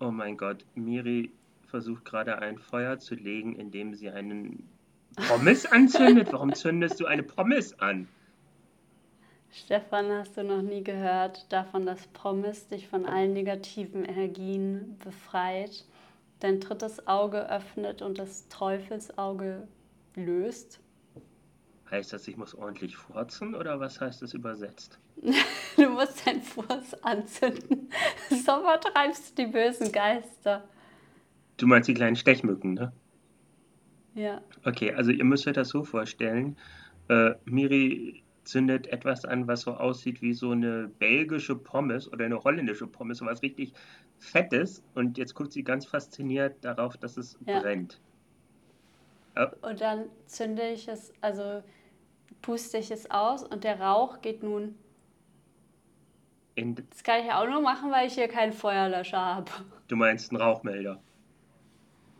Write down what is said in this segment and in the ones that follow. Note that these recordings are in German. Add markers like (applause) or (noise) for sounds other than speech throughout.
Oh mein Gott, Miri versucht gerade ein Feuer zu legen, indem sie einen Pommes anzündet. Warum zündest du eine Pommes an? Stefan, hast du noch nie gehört davon, dass Pommes dich von allen negativen Energien befreit, dein drittes Auge öffnet und das Teufelsauge löst? Heißt das, ich muss ordentlich furzen oder was heißt das übersetzt? (laughs) du musst dein Fuß anzünden. (laughs) So vertreibst du die bösen Geister. Du meinst die kleinen Stechmücken, ne? Ja. Okay, also ihr müsst euch das so vorstellen. Äh, Miri zündet etwas an, was so aussieht wie so eine belgische Pommes oder eine holländische Pommes, so was richtig Fettes. Und jetzt guckt sie ganz fasziniert darauf, dass es ja. brennt. Oh. Und dann zünde ich es, also puste ich es aus und der Rauch geht nun. Das kann ich ja auch nur machen, weil ich hier keinen Feuerlöscher habe. Du meinst einen Rauchmelder?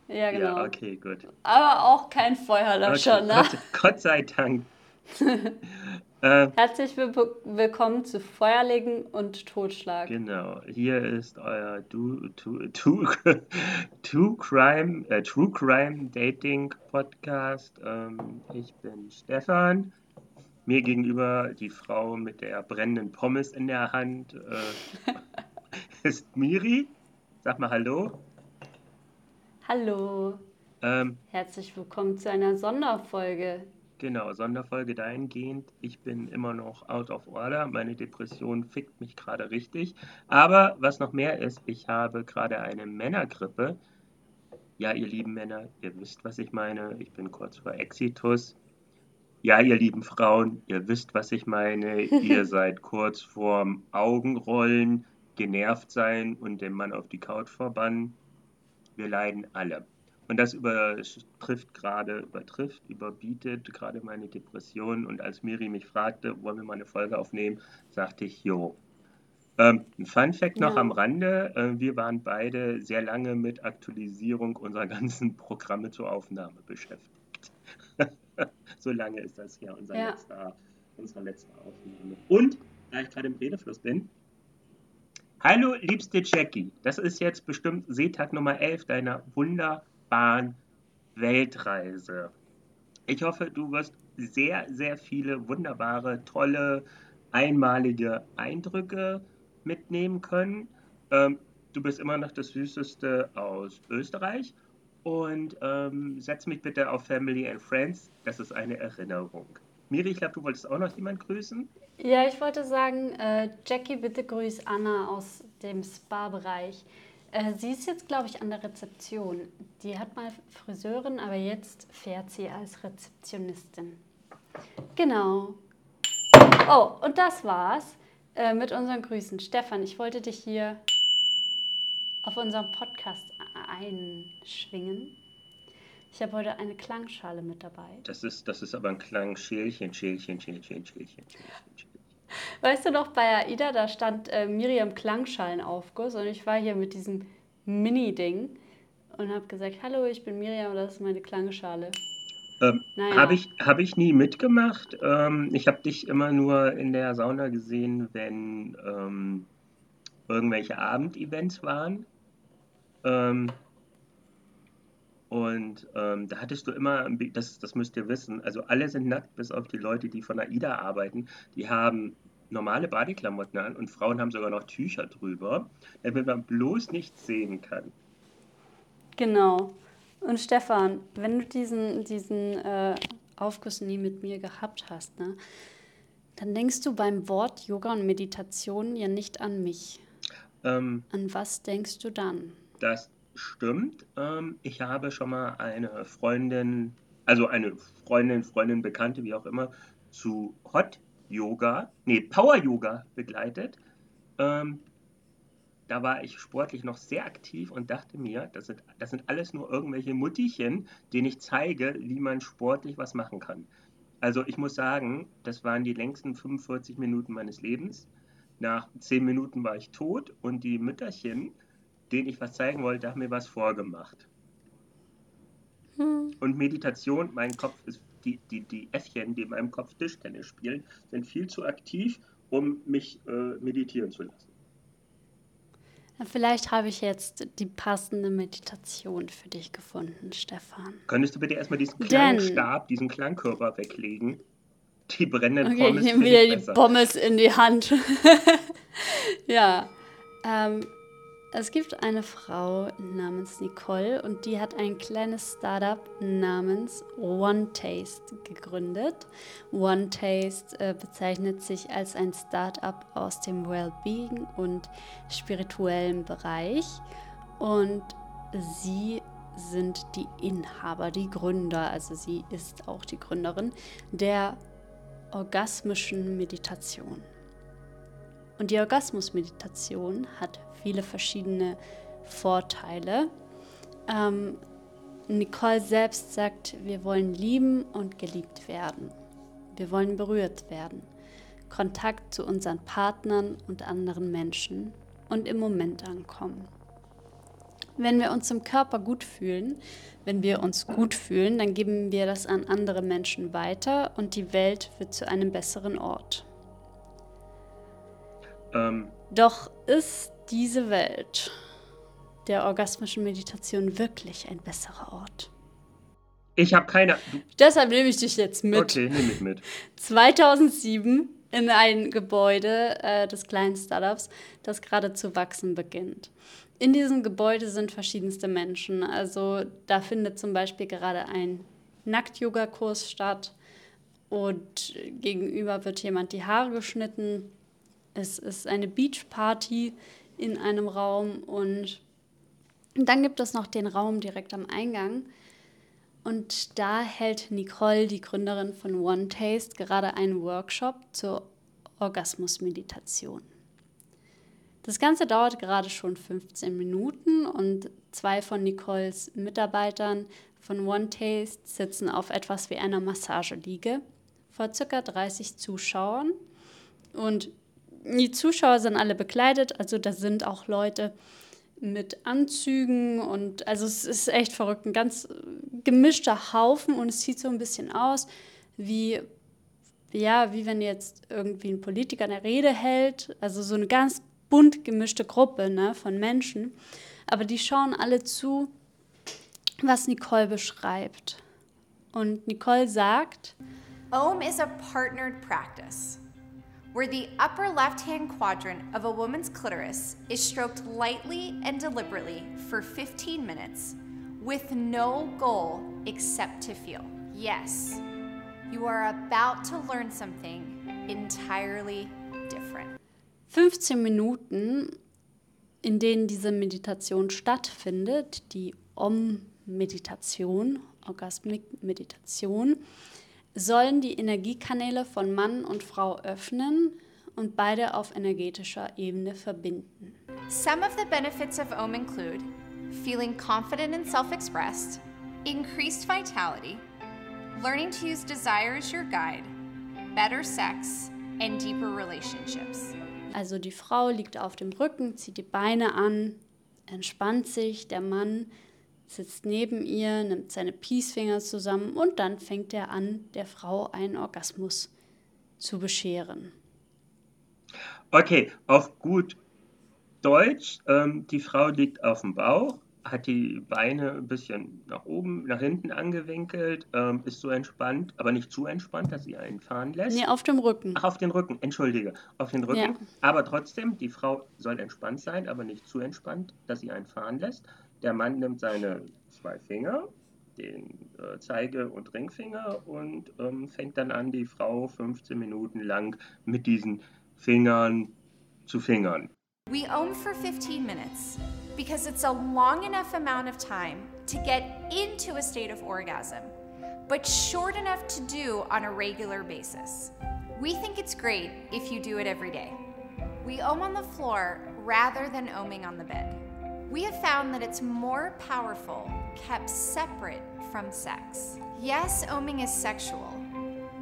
Ja, genau. Ja, okay, gut. Aber auch kein Feuerlöscher, okay. ne? Gott, Gott sei Dank. (laughs) äh, Herzlich willkommen zu Feuerlegen und Totschlag. Genau, hier ist euer du, du, du, (laughs) True Crime, äh, True Crime Dating Podcast. Ähm, ich bin Stefan. Mir gegenüber die Frau mit der brennenden Pommes in der Hand äh, (laughs) ist Miri. Sag mal Hallo. Hallo. Ähm, Herzlich willkommen zu einer Sonderfolge. Genau, Sonderfolge dahingehend. Ich bin immer noch out of order. Meine Depression fickt mich gerade richtig. Aber was noch mehr ist, ich habe gerade eine Männergrippe. Ja, ihr lieben Männer, ihr wisst, was ich meine. Ich bin kurz vor Exitus. Ja, ihr lieben Frauen, ihr wisst, was ich meine. ihr (laughs) seid kurz vorm Augenrollen, genervt sein und den Mann auf die Couch verbannen. Wir leiden alle. Und das übertrifft gerade, übertrifft, überbietet gerade meine Depression. Und als Miri mich fragte, wollen wir mal eine Folge aufnehmen, sagte ich, jo. Ähm, ein Fun Fact noch ja. am Rande: äh, Wir waren beide sehr lange mit Aktualisierung unserer ganzen Programme zur Aufnahme beschäftigt. (laughs) so lange ist das ja, unser ja. Letzter, unsere letzte Aufnahme. Und, da ich gerade im Redefluss bin, Hallo, liebste Jackie. Das ist jetzt bestimmt Seetag Nummer 11 deiner wunderbaren Weltreise. Ich hoffe, du wirst sehr, sehr viele wunderbare, tolle, einmalige Eindrücke mitnehmen können. Ähm, du bist immer noch das Süßeste aus Österreich. Und ähm, setz mich bitte auf Family and Friends. Das ist eine Erinnerung. Miri, ich glaube, du wolltest auch noch jemand grüßen. Ja, ich wollte sagen, äh, Jackie, bitte grüß Anna aus dem Spa-Bereich. Äh, sie ist jetzt, glaube ich, an der Rezeption. Die hat mal Friseurin, aber jetzt fährt sie als Rezeptionistin. Genau. Oh, und das war's äh, mit unseren Grüßen. Stefan, ich wollte dich hier auf unserem Podcast einschwingen. Ich habe heute eine Klangschale mit dabei. Das ist, das ist aber ein Klangschälchen, Schälchen, Schälchen, Schälchen, Schälchen. Weißt du noch, bei AIDA, da stand äh, Miriam Klangschalenaufguss und ich war hier mit diesem Mini-Ding und habe gesagt, hallo, ich bin Miriam, das ist meine Klangschale. Ähm, naja. Habe ich, hab ich nie mitgemacht. Ähm, ich habe dich immer nur in der Sauna gesehen, wenn ähm, irgendwelche Abendevents waren. Ähm, und ähm, da hattest du immer, das, das müsst ihr wissen, also alle sind nackt, bis auf die Leute, die von AIDA arbeiten. Die haben normale Badeklamotten an und Frauen haben sogar noch Tücher drüber, damit man bloß nichts sehen kann. Genau. Und Stefan, wenn du diesen, diesen äh, Aufguss nie mit mir gehabt hast, ne, dann denkst du beim Wort Yoga und Meditation ja nicht an mich. Ähm, an was denkst du dann? Das stimmt. Ähm, ich habe schon mal eine Freundin, also eine Freundin, Freundin, Bekannte, wie auch immer, zu Hot Yoga, nee, Power Yoga begleitet. Ähm, da war ich sportlich noch sehr aktiv und dachte mir, das sind, das sind alles nur irgendwelche Muttichen, denen ich zeige, wie man sportlich was machen kann. Also ich muss sagen, das waren die längsten 45 Minuten meines Lebens. Nach 10 Minuten war ich tot und die Mütterchen, denen ich was zeigen wollte, haben mir was vorgemacht. Hm. Und Meditation, mein Kopf ist, die, die, die Äffchen, die in meinem Kopf Tischtennis spielen, sind viel zu aktiv, um mich äh, meditieren zu lassen. Vielleicht habe ich jetzt die passende Meditation für dich gefunden, Stefan. Könntest du bitte erstmal diesen Klangstab, diesen Klangkörper weglegen? Die brennenden okay, Pommes. Ich nehme wieder die Pommes in die Hand. (laughs) ja. Ähm, es gibt eine Frau namens Nicole und die hat ein kleines Startup namens One Taste gegründet. One Taste äh, bezeichnet sich als ein Startup aus dem Wellbeing und spirituellen Bereich und sie sind die Inhaber, die Gründer, also sie ist auch die Gründerin der orgasmischen Meditation. Und die Orgasmusmeditation hat viele verschiedene Vorteile. Ähm, Nicole selbst sagt, wir wollen lieben und geliebt werden. Wir wollen berührt werden. Kontakt zu unseren Partnern und anderen Menschen und im Moment ankommen. Wenn wir uns im Körper gut fühlen, wenn wir uns gut fühlen, dann geben wir das an andere Menschen weiter und die Welt wird zu einem besseren Ort. Ähm. Doch ist diese Welt der orgasmischen Meditation wirklich ein besserer Ort? Ich habe keine. Deshalb nehme ich dich jetzt mit. Okay, nehme ich mit. 2007 in ein Gebäude äh, des kleinen Startups, das gerade zu wachsen beginnt. In diesem Gebäude sind verschiedenste Menschen. Also da findet zum Beispiel gerade ein Nackt-Yoga-Kurs statt und gegenüber wird jemand die Haare geschnitten es ist eine Beachparty in einem Raum und dann gibt es noch den Raum direkt am Eingang. Und da hält Nicole, die Gründerin von One Taste, gerade einen Workshop zur Orgasmusmeditation. Das Ganze dauert gerade schon 15 Minuten und zwei von Nicoles Mitarbeitern von One Taste sitzen auf etwas wie einer Massageliege vor ca. 30 Zuschauern. Und die Zuschauer sind alle bekleidet, also da sind auch Leute mit Anzügen und also es ist echt verrückt, ein ganz gemischter Haufen und es sieht so ein bisschen aus wie ja, wie wenn jetzt irgendwie ein Politiker eine Rede hält, also so eine ganz bunt gemischte Gruppe ne, von Menschen, aber die schauen alle zu, was Nicole beschreibt. Und Nicole sagt, OM is a partnered practice where the upper left hand quadrant of a woman's clitoris is stroked lightly and deliberately for 15 minutes with no goal except to feel. Yes, you are about to learn something entirely different. 15 Minuten, in denen diese Meditation stattfindet, die Om-Meditation, Orgasmik-Meditation, sollen die Energiekanäle von Mann und Frau öffnen und beide auf energetischer Ebene verbinden. Some of the benefits of OM include feeling confident and self-expressed, increased vitality, learning to use desire as your guide, better sex and deeper relationships. Also die Frau liegt auf dem Rücken, zieht die Beine an, entspannt sich, der Mann sitzt neben ihr, nimmt seine Peacefinger zusammen und dann fängt er an, der Frau einen Orgasmus zu bescheren. Okay, auf gut Deutsch, ähm, die Frau liegt auf dem Bauch, hat die Beine ein bisschen nach oben, nach hinten angewinkelt, ähm, ist so entspannt, aber nicht zu entspannt, dass sie einen fahren lässt. Nee, auf dem Rücken. Ach, auf den Rücken, entschuldige, auf den Rücken. Ja. Aber trotzdem, die Frau soll entspannt sein, aber nicht zu entspannt, dass sie einen fahren lässt. Der Mann nimmt seine zwei Finger, den äh, Zeige- und Ringfinger, und ähm, fängt dann an, die Frau 15 Minuten lang mit diesen Fingern zu fingern. We own for 15 minutes because it's a long enough amount of time to get into a state of orgasm, but short enough to do on a regular basis. We think it's great if you do it every day. We own on the floor rather than oming on the bed. We have found that it's more powerful kept separate from sex. Yes, oming is sexual,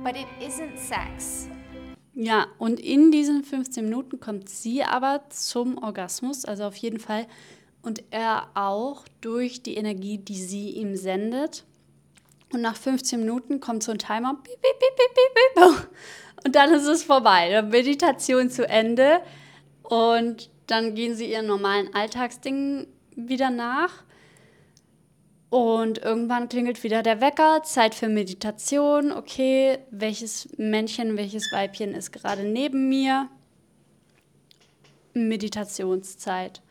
but it isn't sex. Ja, und in diesen 15 Minuten kommt sie aber zum Orgasmus, also auf jeden Fall. Und er auch durch die Energie, die sie ihm sendet. Und nach 15 Minuten kommt so ein Timer. Piep, piep, piep. (laughs) Und dann ist es vorbei. Dann Meditation zu Ende. Und dann gehen sie ihren normalen Alltagsdingen wieder nach. Und irgendwann klingelt wieder der Wecker, Zeit für Meditation. Okay, welches Männchen, welches Weibchen ist gerade neben mir? Meditationszeit.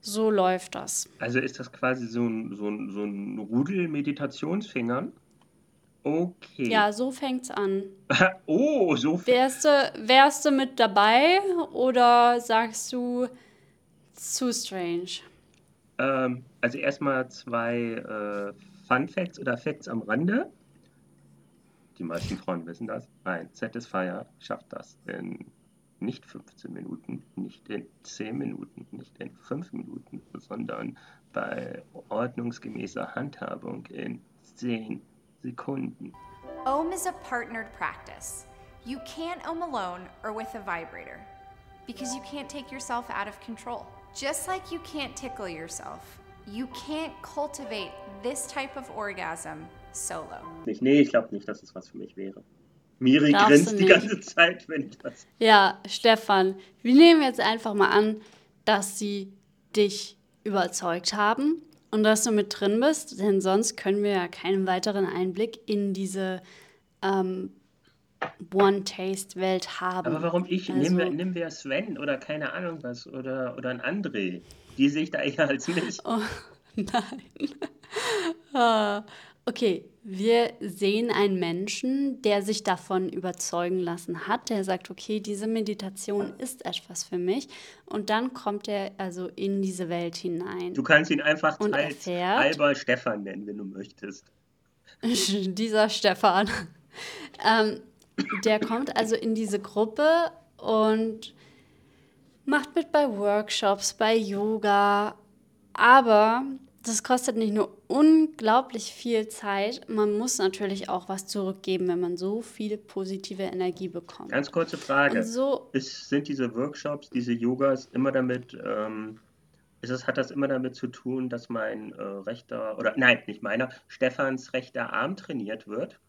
So läuft das. Also ist das quasi so ein, so ein, so ein Rudel Meditationsfingern? Okay. Ja, so fängt's an. (laughs) oh, so f- Wärst du, wärst du mit dabei oder sagst du zu strange? Ähm, also erstmal zwei äh, Fun Facts oder Facts am Rande. Die meisten Frauen wissen das. Ein Satisfier schafft das in nicht 15 Minuten, nicht in 10 Minuten, nicht in 5 Minuten, sondern bei ordnungsgemäßer Handhabung in 10 Sekunden. Ohm is a partnered practice. You can't ohm alone or with a vibrator because you can't take yourself out of control. Just like you can't tickle yourself, you can't cultivate this type of orgasm solo. Nicht, nee, ich glaube nicht, dass es was für mich wäre. Miri Darfst grinst die ganze Zeit, wenn ich das. Ja, Stefan, wir nehmen jetzt einfach mal an, dass sie dich überzeugt haben und dass du mit drin bist, denn sonst können wir ja keinen weiteren Einblick in diese ähm, One-Taste-Welt haben. Aber warum ich? Also- Nehmen, wir, nehmen wir Sven oder keine Ahnung was oder, oder ein André. Die sehe ich da eher als (laughs) mich. Oh, nein. (laughs) Okay, wir sehen einen Menschen, der sich davon überzeugen lassen hat, der sagt, okay, diese Meditation ist etwas für mich. Und dann kommt er also in diese Welt hinein. Du kannst ihn einfach erfährt- halber Stefan nennen, wenn du möchtest. (laughs) dieser Stefan. Ähm, der kommt also in diese Gruppe und macht mit bei Workshops, bei Yoga. Aber das kostet nicht nur unglaublich viel Zeit, man muss natürlich auch was zurückgeben, wenn man so viel positive Energie bekommt. Ganz kurze Frage. So, Ist, sind diese Workshops, diese Yogas immer damit, ähm, ist es, hat das immer damit zu tun, dass mein äh, rechter, oder nein, nicht meiner, Stefans rechter Arm trainiert wird?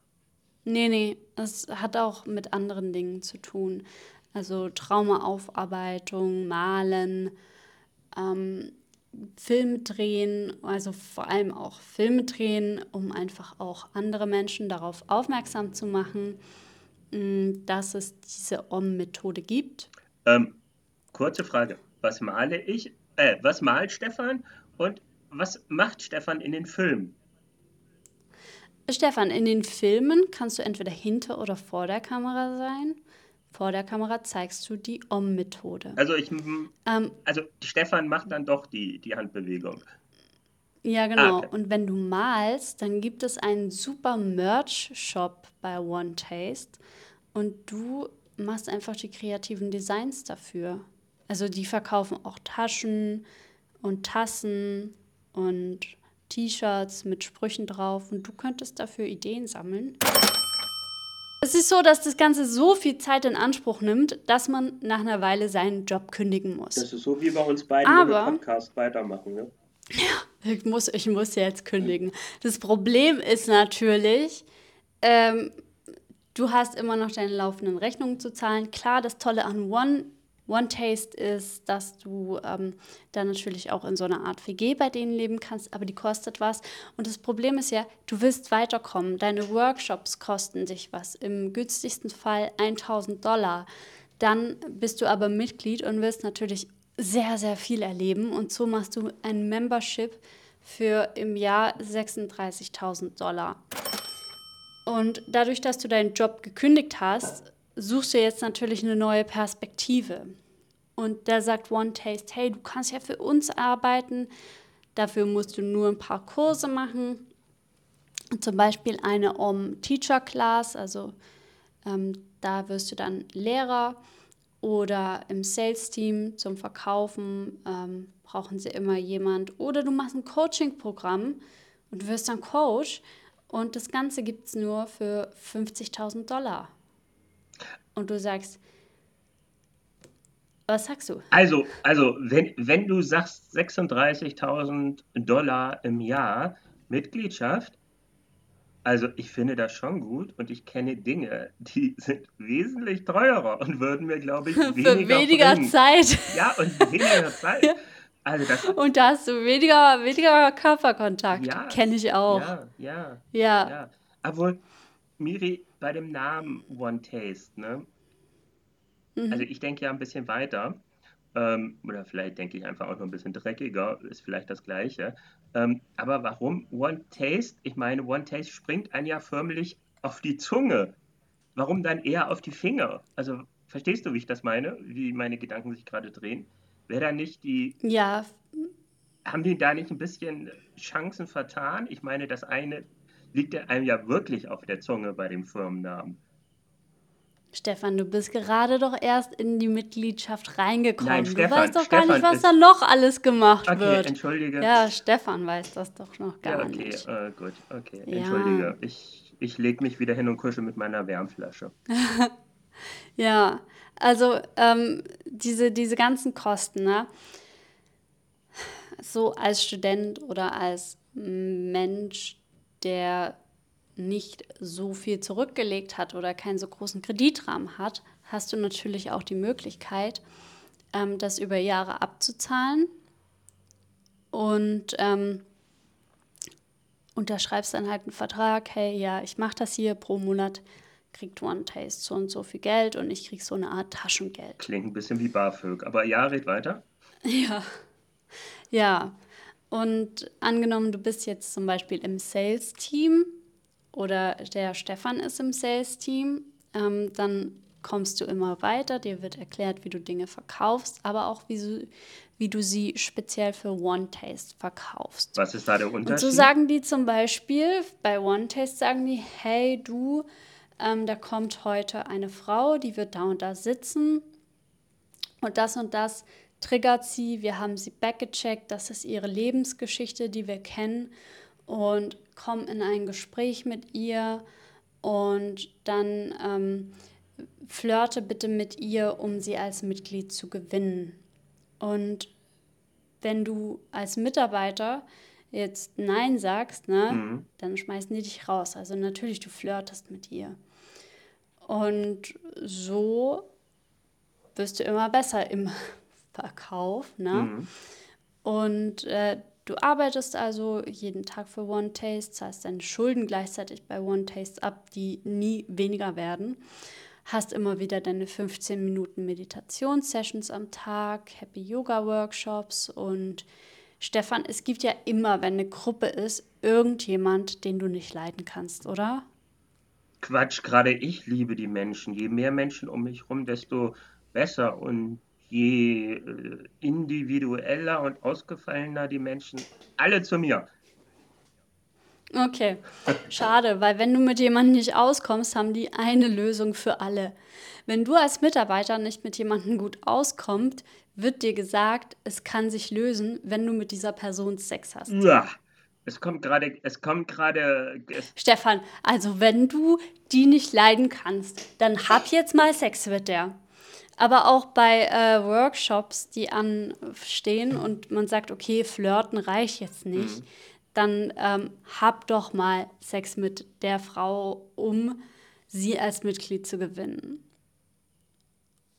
nee, nee, es hat auch mit anderen Dingen zu tun. Also Traumaaufarbeitung, Malen, ähm, Filme drehen, also vor allem auch Filme drehen, um einfach auch andere Menschen darauf aufmerksam zu machen, mh, dass es diese OM-Methode gibt. Ähm, kurze Frage. Was male ich? Äh, was malt Stefan? Und was macht Stefan in den Filmen? Stefan, in den Filmen kannst du entweder hinter oder vor der Kamera sein. Vor der Kamera zeigst du die OM-Methode. Also ich, Ähm, also Stefan macht dann doch die, die Handbewegung. Ja, genau. okay. Und wenn du malst, dann gibt es einen super Merch-Shop bei One Taste und du machst einfach die kreativen Designs dafür. Also die verkaufen auch Taschen und Tassen und T-Shirts mit Sprüchen drauf und du könntest dafür Ideen sammeln. Es ist so, dass das Ganze so viel Zeit in Anspruch nimmt, dass man nach einer Weile seinen Job kündigen muss. Das ist so wie bei uns beiden, wenn wir Aber- Podcast weitermachen. Ne? Ich muss, ich muss jetzt kündigen. Das Problem ist natürlich, ähm, du hast immer noch deine laufenden Rechnungen zu zahlen. Klar, das Tolle an One, One Taste ist, dass du ähm, dann natürlich auch in so einer Art WG bei denen leben kannst, aber die kostet was. Und das Problem ist ja, du willst weiterkommen. Deine Workshops kosten dich was. Im günstigsten Fall 1000 Dollar. Dann bist du aber Mitglied und wirst natürlich sehr, sehr viel erleben. Und so machst du ein Membership für im Jahr 36.000 Dollar. Und dadurch, dass du deinen Job gekündigt hast, suchst du jetzt natürlich eine neue Perspektive. Und da sagt One Taste, hey, du kannst ja für uns arbeiten. Dafür musst du nur ein paar Kurse machen. Zum Beispiel eine Om Teacher Class, also ähm, da wirst du dann Lehrer oder im Sales-Team zum Verkaufen ähm, brauchen sie immer jemand. Oder du machst ein Coaching-Programm und wirst dann Coach und das Ganze gibt es nur für 50.000 Dollar. Und du sagst, was sagst du? Also, also wenn, wenn du sagst 36.000 Dollar im Jahr Mitgliedschaft, also ich finde das schon gut und ich kenne Dinge, die (laughs) sind wesentlich teurer und würden mir, glaube ich, (laughs) weniger Für weniger bringen. Zeit. Ja, und weniger (laughs) Zeit. Ja. Also das, Und da hast du weniger, weniger Körperkontakt. ja, Kenne ich auch. ja, ja, Ja. ja. Obwohl, Miri, bei dem Namen One Taste, ne? Mhm. Also ich denke ja ein bisschen weiter. Ähm, oder vielleicht denke ich einfach auch noch ein bisschen dreckiger, ist vielleicht das Gleiche. Ähm, aber warum One Taste? Ich meine, One Taste springt einem ja förmlich auf die Zunge. Warum dann eher auf die Finger? Also verstehst du, wie ich das meine? Wie meine Gedanken sich gerade drehen? Wäre da nicht die, Ja, haben die da nicht ein bisschen Chancen vertan? Ich meine, das eine liegt einem ja wirklich auf der Zunge bei dem Firmennamen. Stefan, du bist gerade doch erst in die Mitgliedschaft reingekommen. Nein, du Stefan, weißt doch gar Stefan nicht, was da noch alles gemacht Okay, wird. entschuldige. Ja, Stefan weiß das doch noch gar Ja, okay, nicht. äh, gut, okay. Ja. Entschuldige. Ich, ich lege mich wieder hin und kuschel mit meiner Wärmflasche. (laughs) Ja, also ähm, diese, diese ganzen Kosten, ne? so als Student oder als Mensch, der nicht so viel zurückgelegt hat oder keinen so großen Kreditrahmen hat, hast du natürlich auch die Möglichkeit, ähm, das über Jahre abzuzahlen und ähm, unterschreibst dann halt einen Vertrag, hey, ja, ich mache das hier pro Monat, kriegt One Taste so und so viel Geld und ich krieg so eine Art Taschengeld. Klingt ein bisschen wie BAföG. Aber ja, red weiter. (laughs) Ja. Ja. Und angenommen, du bist jetzt zum Beispiel im Sales-Team oder der Stefan ist im Sales-Team, ähm, dann kommst du immer weiter. Dir wird erklärt, wie du Dinge verkaufst, aber auch wie, du- wie du sie speziell für One Taste verkaufst. Was ist da der Und Unterschied? so sagen die zum Beispiel, bei One Taste sagen die, hey du, ähm, da kommt heute eine Frau, die wird da und da sitzen und das und das triggert sie, wir haben sie backgecheckt, das ist ihre Lebensgeschichte, die wir kennen und kommen in ein Gespräch mit ihr und dann ähm, flirte bitte mit ihr, um sie als Mitglied zu gewinnen. Und wenn du als Mitarbeiter jetzt Nein sagst, ne, Mhm. dann schmeißen die dich raus. Also natürlich, du flirtest mit ihr. Und so wirst du immer besser im (laughs) Verkauf. Ne? Mhm. Und äh, du arbeitest also jeden Tag für One Taste, zahlst deine Schulden gleichzeitig bei One Taste ab, die nie weniger werden. Hast immer wieder deine 15 Minuten Meditationssessions am Tag, Happy Yoga Workshops und Stefan, es gibt ja immer, wenn eine Gruppe ist, irgendjemand, den du nicht leiden kannst, oder? Quatsch, gerade ich liebe die Menschen. Je mehr Menschen um mich rum, desto besser. Und je äh, individueller und ausgefallener die Menschen, alle zu mir. Okay, schade, weil wenn du mit jemandem nicht auskommst, haben die eine Lösung für alle. Wenn du als Mitarbeiter nicht mit jemandem gut auskommst, wird dir gesagt, es kann sich lösen, wenn du mit dieser Person Sex hast. Uah. Es kommt gerade, es kommt gerade, Stefan, also wenn du die nicht leiden kannst, dann hab jetzt mal Sex mit der. Aber auch bei äh, Workshops, die anstehen und man sagt, okay, flirten reicht jetzt nicht, dann ähm, hab doch mal Sex mit der Frau, um sie als Mitglied zu gewinnen.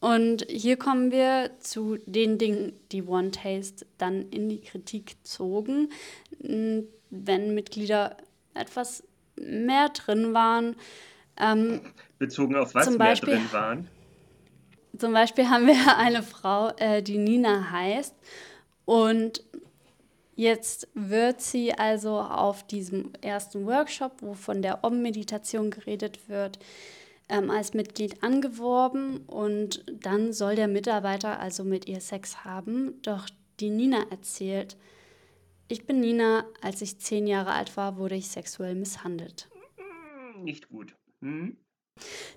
Und hier kommen wir zu den Dingen, die One Taste dann in die Kritik zogen, wenn Mitglieder etwas mehr drin waren. Ähm, bezogen auf was Zum mehr Beispiel- drin waren. Zum Beispiel haben wir (laughs) eine Frau, äh, die Nina heißt. Und jetzt wird sie also auf diesem ersten Workshop, wo von der Om-Meditation geredet wird, ähm, als Mitglied angeworben. Und dann soll der Mitarbeiter also mit ihr Sex haben. Doch die Nina erzählt, ich bin Nina, als ich zehn Jahre alt war, wurde ich sexuell misshandelt. Nicht gut. Hm?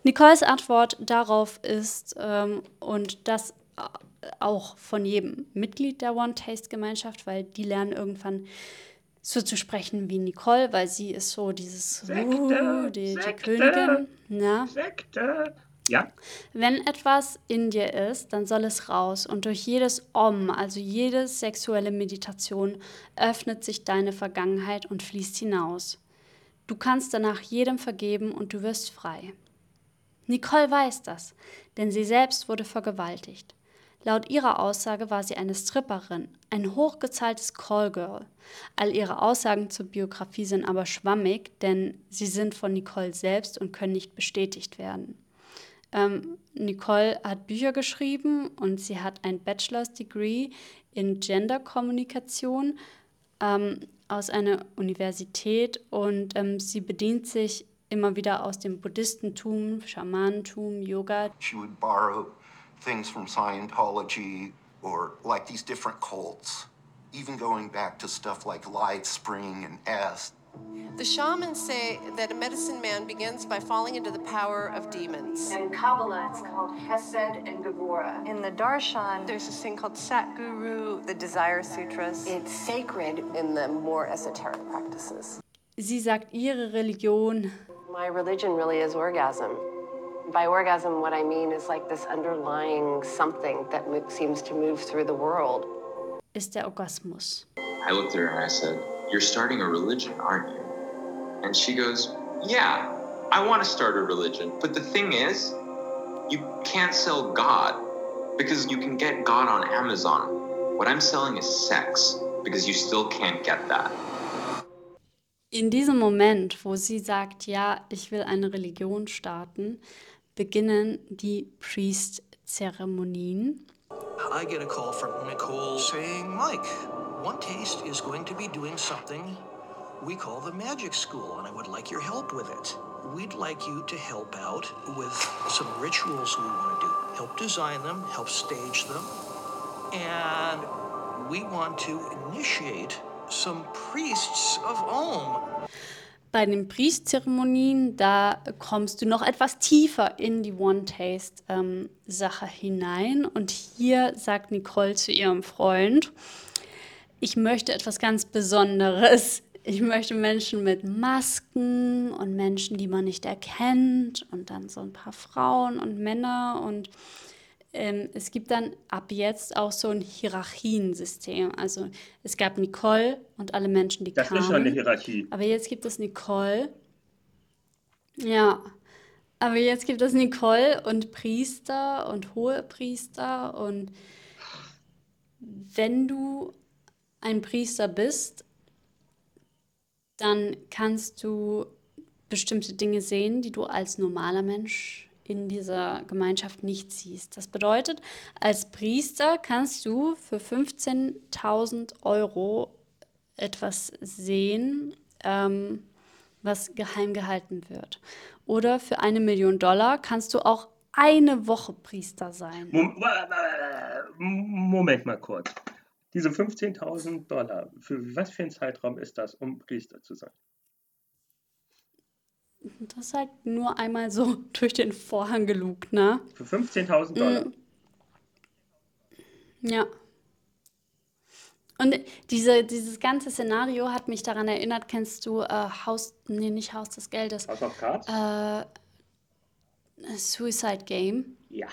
Nicoles Antwort darauf ist, ähm, und das auch von jedem Mitglied der One Taste Gemeinschaft, weil die lernen irgendwann so zu sprechen wie Nicole, weil sie ist so dieses Sekte, uh, die, die Sekte. Königin. Ja. Sekte. Ja, Wenn etwas in dir ist, dann soll es raus. Und durch jedes Om, also jede sexuelle Meditation, öffnet sich deine Vergangenheit und fließt hinaus. Du kannst danach jedem vergeben und du wirst frei. Nicole weiß das, denn sie selbst wurde vergewaltigt. Laut ihrer Aussage war sie eine Stripperin, ein hochgezahltes Callgirl. All ihre Aussagen zur Biografie sind aber schwammig, denn sie sind von Nicole selbst und können nicht bestätigt werden. Ähm, Nicole hat Bücher geschrieben und sie hat ein Bachelor's Degree in Genderkommunikation ähm, aus einer Universität und ähm, sie bedient sich immer wieder aus dem Buddhistentum, Schamanentum, Yoga. She would borrow things from Scientology or like these different cults, even going back to stuff like Live Spring and S. The shamans say that a medicine man begins by falling into the power of demons. In Kabbalah, it's called Hesed and Gevurah. In the Darshan, There's this thing called Satguru. the Desire Sutras. It's sacred in the more esoteric practices. Sie sagt, ihre Religion My religion really is orgasm. By orgasm, what I mean is like this underlying something that mo- seems to move through the world. ist der Orgasmus. I looked at her and I said, You're starting a religion, aren't you? And she goes, Yeah, I want to start a religion. But the thing is, you can't sell God because you can get God on Amazon. What I'm selling is sex because you still can't get that. In diesem Moment, wo sie sagt, ja, ich will eine Religion starten, beginnen die Priest-Zeremonien. I get a call from Nicole saying, Mike, One Taste is going to be doing something we call the Magic School, and I would like your help with it. We'd like you to help out with some rituals we want to do. Help design them, help stage them, and we want to initiate some priests of Om. Bei den Priestzeremonien, da kommst du noch etwas tiefer in die One-Taste-Sache hinein. Und hier sagt Nicole zu ihrem Freund, ich möchte etwas ganz Besonderes. Ich möchte Menschen mit Masken und Menschen, die man nicht erkennt und dann so ein paar Frauen und Männer und ähm, es gibt dann ab jetzt auch so ein Hierarchiensystem. Also es gab Nicole und alle Menschen, die das kamen. ist schon eine Hierarchie. Aber jetzt gibt es Nicole. Ja. Aber jetzt gibt es Nicole und Priester und Hohepriester. Und wenn du ein Priester bist, dann kannst du bestimmte Dinge sehen, die du als normaler Mensch in dieser Gemeinschaft nicht siehst. Das bedeutet, als Priester kannst du für 15.000 Euro etwas sehen, ähm, was geheim gehalten wird. Oder für eine Million Dollar kannst du auch eine Woche Priester sein. Mom- Moment mal kurz. Diese 15.000 Dollar, für was für einen Zeitraum ist das, um Priester zu sein? Das ist halt nur einmal so (laughs) durch den Vorhang gelugt, ne? Für 15.000 Dollar. Ja. Und diese, dieses ganze Szenario hat mich daran erinnert, kennst du äh, Haus, nee, nicht Haus des Geldes, House of Cards? äh, Suicide Game. Ja.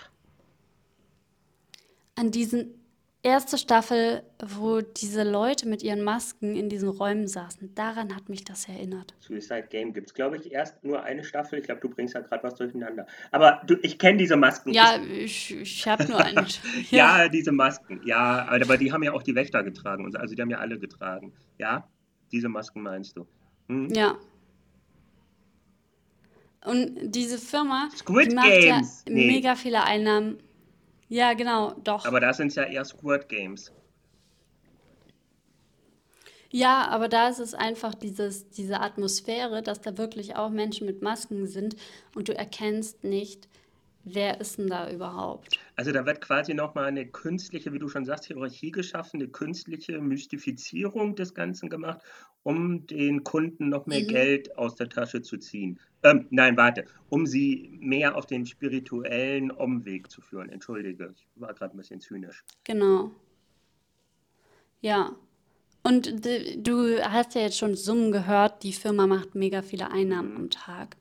An diesen erste Staffel, wo diese Leute mit ihren Masken in diesen Räumen saßen, daran hat mich das erinnert. Suicide Game gibt es, glaube ich, erst nur eine Staffel. Ich glaube, du bringst ja gerade was durcheinander. Aber du, ich kenne diese Masken. Ja, Ich, ich, habe nur einen. (laughs) ja. diese Masken. Ja, aber die haben ja auch die Wächter getragen. Also die haben ja alle getragen. Ja, diese Masken meinst du. Hm? Ja. Und diese Firma, Squid die macht Games. ja Nee. mega viele Einnahmen. Ja, genau, doch. Aber da sind es ja eher Squirt Games. Ja, aber da ist es einfach dieses, diese Atmosphäre, dass da wirklich auch Menschen mit Masken sind und du erkennst nicht, wer ist denn da überhaupt? Also da wird quasi nochmal eine künstliche, wie du schon sagst, Hierarchie geschaffen, eine künstliche Mystifizierung des Ganzen gemacht, um den Kunden noch mehr Mhm. Geld aus der Tasche zu ziehen. Ähm, nein, warte, um sie mehr auf den spirituellen Umweg zu führen. Entschuldige, ich war gerade ein bisschen zynisch. Genau. Ja. Und du hast ja jetzt schon Summen gehört, die Firma macht mega viele Einnahmen am Tag.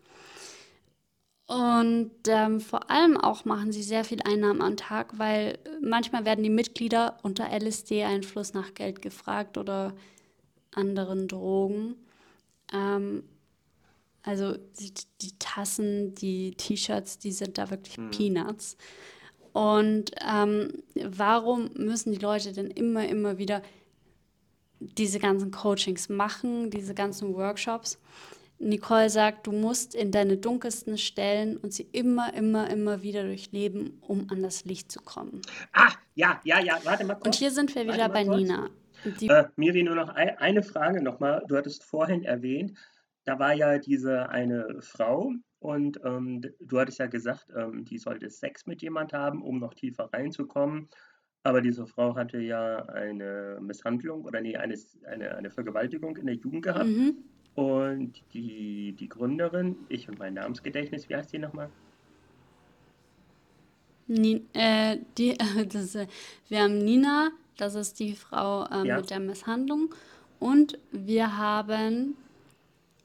Und ähm, vor allem auch machen sie sehr viel Einnahmen am Tag, weil manchmal werden die Mitglieder unter LSD-Einfluss nach Geld gefragt oder anderen Drogen. Ähm, also die, die Tassen, die T-Shirts, die sind da wirklich Peanuts. Und ähm, warum müssen die Leute denn immer, immer wieder diese ganzen Coachings machen, diese ganzen Workshops? Nicole sagt, du musst in deine dunkelsten Stellen und sie immer, immer, immer wieder durchleben, um an das Licht zu kommen. Ah, ja, ja, ja, warte mal kurz. Und hier sind wir Warte wieder bei kurz. Nina. Äh, Miri, nur noch ein, eine Frage nochmal. Du hattest vorhin erwähnt, da war ja diese eine Frau und ähm, du hattest ja gesagt, ähm, die sollte Sex mit jemand haben, um noch tiefer reinzukommen. Aber diese Frau hatte ja eine Misshandlung oder nee, eine, eine, eine Vergewaltigung in der Jugend gehabt. mhm. Und die, die Gründerin, ich und mein Namensgedächtnis, wie heißt die nochmal? Ni äh, die, (laughs) das, ist, äh, wir haben Nina, das ist die Frau äh, Ja. mit der Misshandlung. Und wir haben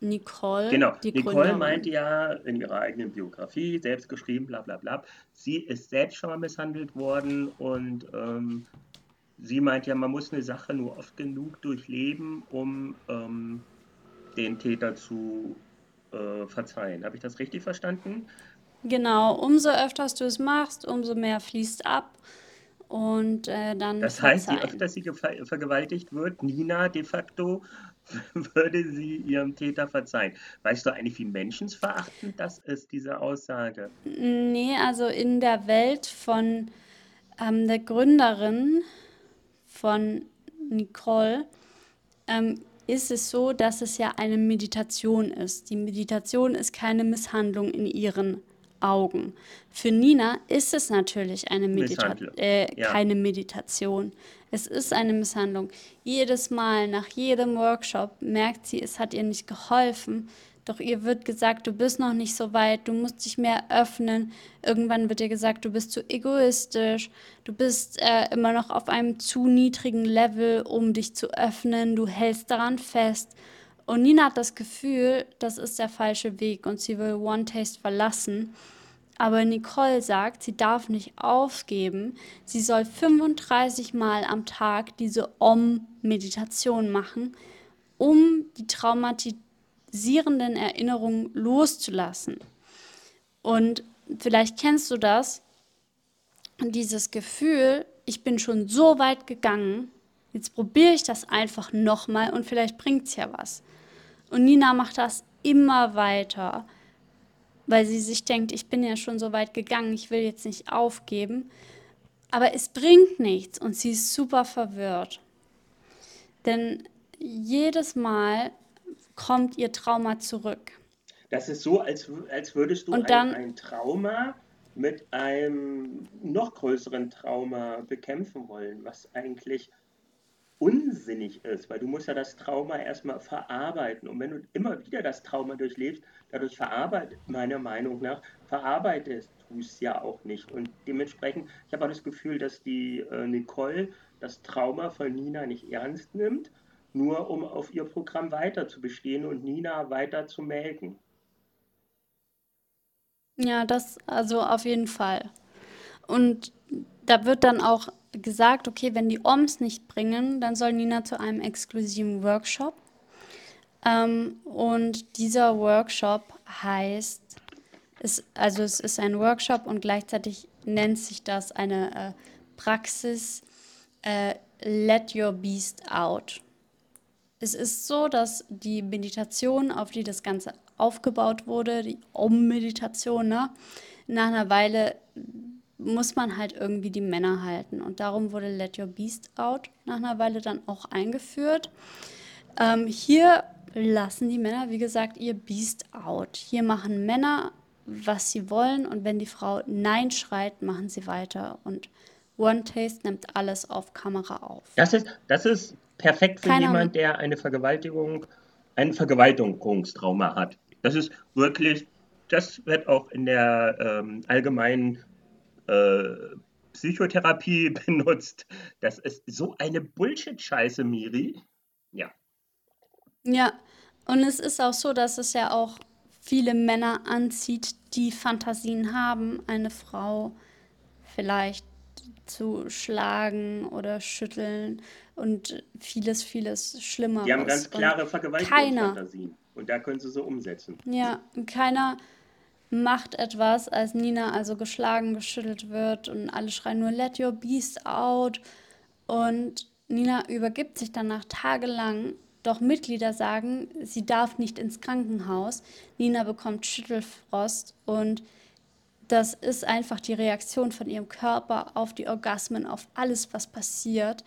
Nicole, Genau, die Nicole Gründerin. meinte ja in ihrer eigenen Biografie, selbst geschrieben, bla bla bla, sie ist selbst schon mal misshandelt worden und ähm, sie meint ja, man muss eine Sache nur oft genug durchleben, um ähm, den Täter zu äh, verzeihen. Habe ich das richtig verstanden? Genau, umso öfters du es machst, umso mehr fließt ab. Und äh, dann Das heißt, je verzeihen. öfter sie vergewaltigt wird, Nina de facto, (laughs) würde sie ihrem Täter verzeihen. Weißt du eigentlich, wie menschenverachtend das ist, diese Aussage? Nee, also in der Welt von ähm, der Gründerin von Nicole ähm, ist es so, dass es ja eine Meditation ist. Die Meditation ist keine Misshandlung in ihren Augen. Für Nina ist es natürlich eine Medita äh, ja. keine Meditation. Es ist eine Misshandlung. Jedes Mal, nach jedem Workshop, merkt sie, es hat ihr nicht geholfen. Doch ihr wird gesagt, du bist noch nicht so weit, du musst dich mehr öffnen. Irgendwann wird ihr gesagt, du bist zu egoistisch, du bist äh, immer noch auf einem zu niedrigen Level, um dich zu öffnen, du hältst daran fest. Und Nina hat das Gefühl, das ist der falsche Weg und sie will One Taste verlassen. Aber Nicole sagt, sie darf nicht aufgeben. Sie soll 35 Mal am Tag diese Om-Meditation machen, um die traumatisierenden Erinnerungen loszulassen. Und vielleicht kennst du das, dieses Gefühl, ich bin schon so weit gegangen, jetzt probiere ich das einfach nochmal und vielleicht bringt es ja was. Und Nina macht das immer weiter, weil sie sich denkt, ich bin ja schon so weit gegangen, ich will jetzt nicht aufgeben. Aber es bringt nichts und sie ist super verwirrt. Denn jedes Mal kommt ihr Trauma zurück. Das ist so, als, als würdest du Und ein, dann- ein Trauma mit einem noch größeren Trauma bekämpfen wollen, was eigentlich unsinnig ist, weil du musst ja das Trauma erstmal verarbeiten. Und wenn du immer wieder das Trauma durchlebst, dadurch verarbeitet, meiner Meinung nach, verarbeitest du es ja auch nicht. Und dementsprechend, ich habe auch das Gefühl, dass die äh, Nicole das Trauma von Nina nicht ernst nimmt, nur um auf ihr Programm weiter zu bestehen und Nina weiter zu melken. Ja, das also auf jeden Fall. Und da wird dann auch gesagt, okay, wenn die OMs nicht bringen, dann soll Nina zu einem exklusiven Workshop. Ähm, und dieser Workshop heißt, ist, also es ist ein Workshop und gleichzeitig nennt sich das eine äh, Praxis äh, Let Your Beast Out. Es ist so, dass die Meditation, auf die das Ganze aufgebaut wurde, die Om-Meditation, ne, nach einer Weile muss man halt irgendwie die Männer halten. Und darum wurde Let Your Beast Out nach einer Weile dann auch eingeführt. Ähm, hier lassen die Männer, wie gesagt, ihr Beast out. Hier machen Männer was sie wollen und wenn die Frau Nein schreit, machen sie weiter und One Taste nimmt alles auf Kamera auf. Das ist, das ist perfekt für Keiner- jemand, der eine Vergewaltigung, ein Vergewaltigungstrauma hat. Das ist wirklich, das wird auch in der ähm, allgemeinen äh, Psychotherapie (laughs) benutzt. Das ist so eine Bullshit-Scheiße, Miri. Ja. Ja, und es ist auch so, dass es ja auch viele Männer anzieht, die Fantasien haben, eine Frau vielleicht zu schlagen oder schütteln und vieles, vieles Schlimmeres. Die haben ganz klare Vergewaltigungsfantasien. Und da können sie so umsetzen. ja, keiner macht etwas, als Nina also geschlagen, geschüttelt wird und alle schreien nur Let your beast out. Und Nina übergibt sich danach tagelang, doch Mitglieder sagen, sie darf nicht ins Krankenhaus. Nina bekommt Schüttelfrost und das ist einfach die Reaktion von ihrem Körper auf die Orgasmen, auf alles, was passiert.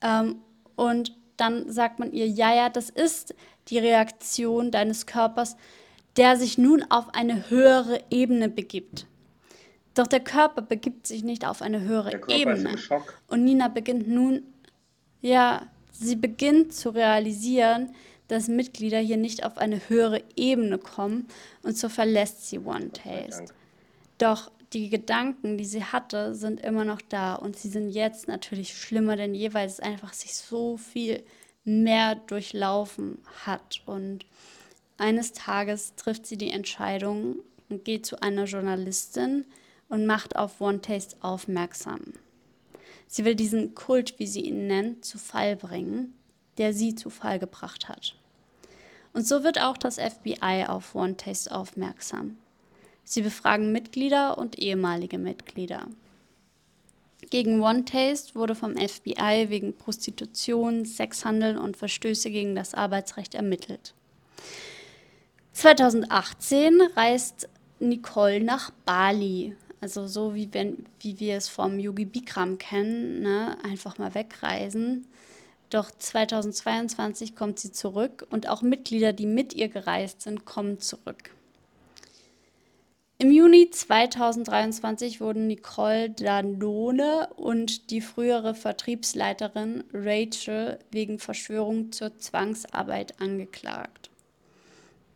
Ähm, und dann sagt man ihr, ja, ja, das ist die Reaktion deines Körpers, der sich nun auf eine höhere Ebene begibt. Doch der Körper begibt sich nicht auf eine höhere Der Körper ist Ebene. im Schock. Und Nina beginnt nun, ja, sie beginnt zu realisieren, dass Mitglieder hier nicht auf eine höhere Ebene kommen und so verlässt sie One Taste. Doch die Gedanken, die sie hatte, sind immer noch da und sie sind jetzt natürlich schlimmer denn je, weil es einfach sich so viel mehr durchlaufen hat. Und eines Tages trifft sie die Entscheidung und geht zu einer Journalistin und macht auf One Taste aufmerksam. Sie will diesen Kult, wie sie ihn nennt, zu Fall bringen, der sie zu Fall gebracht hat. Und so wird auch das FBI auf One Taste aufmerksam. Sie befragen Mitglieder und ehemalige Mitglieder. Gegen One Taste wurde vom FBI wegen Prostitution, Sexhandel und Verstöße gegen das Arbeitsrecht ermittelt. 2018 reist Nicole nach Bali. Also so wie, wenn, wie wir es vom Yogi Bikram kennen, ne? einfach mal wegreisen. Doch 2022 kommt sie zurück und auch Mitglieder, die mit ihr gereist sind, kommen zurück. Im Juni 2023 wurden Nicole Danone und die frühere Vertriebsleiterin Rachel wegen Verschwörung zur Zwangsarbeit angeklagt.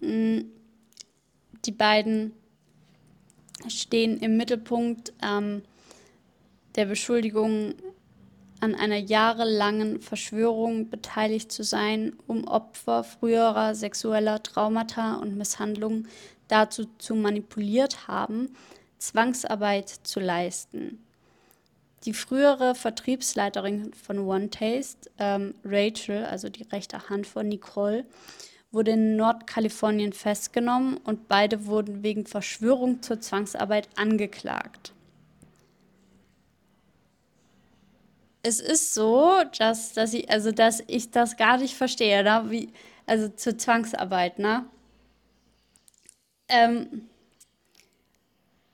Mm, Die beiden stehen im Mittelpunkt ähm, der Beschuldigung, an einer jahrelangen Verschwörung beteiligt zu sein, um Opfer früherer sexueller Traumata und Misshandlungen dazu zu manipuliert haben, Zwangsarbeit zu leisten. Die frühere Vertriebsleiterin von One Taste, ähm, Rachel, also die rechte Hand von Nicole, wurde in Nordkalifornien festgenommen und beide wurden wegen Verschwörung zur Zwangsarbeit angeklagt. Es ist so, dass, dass, ich, also dass ich das gar nicht verstehe, ne? Wie, also zur Zwangsarbeit, ne? Ähm,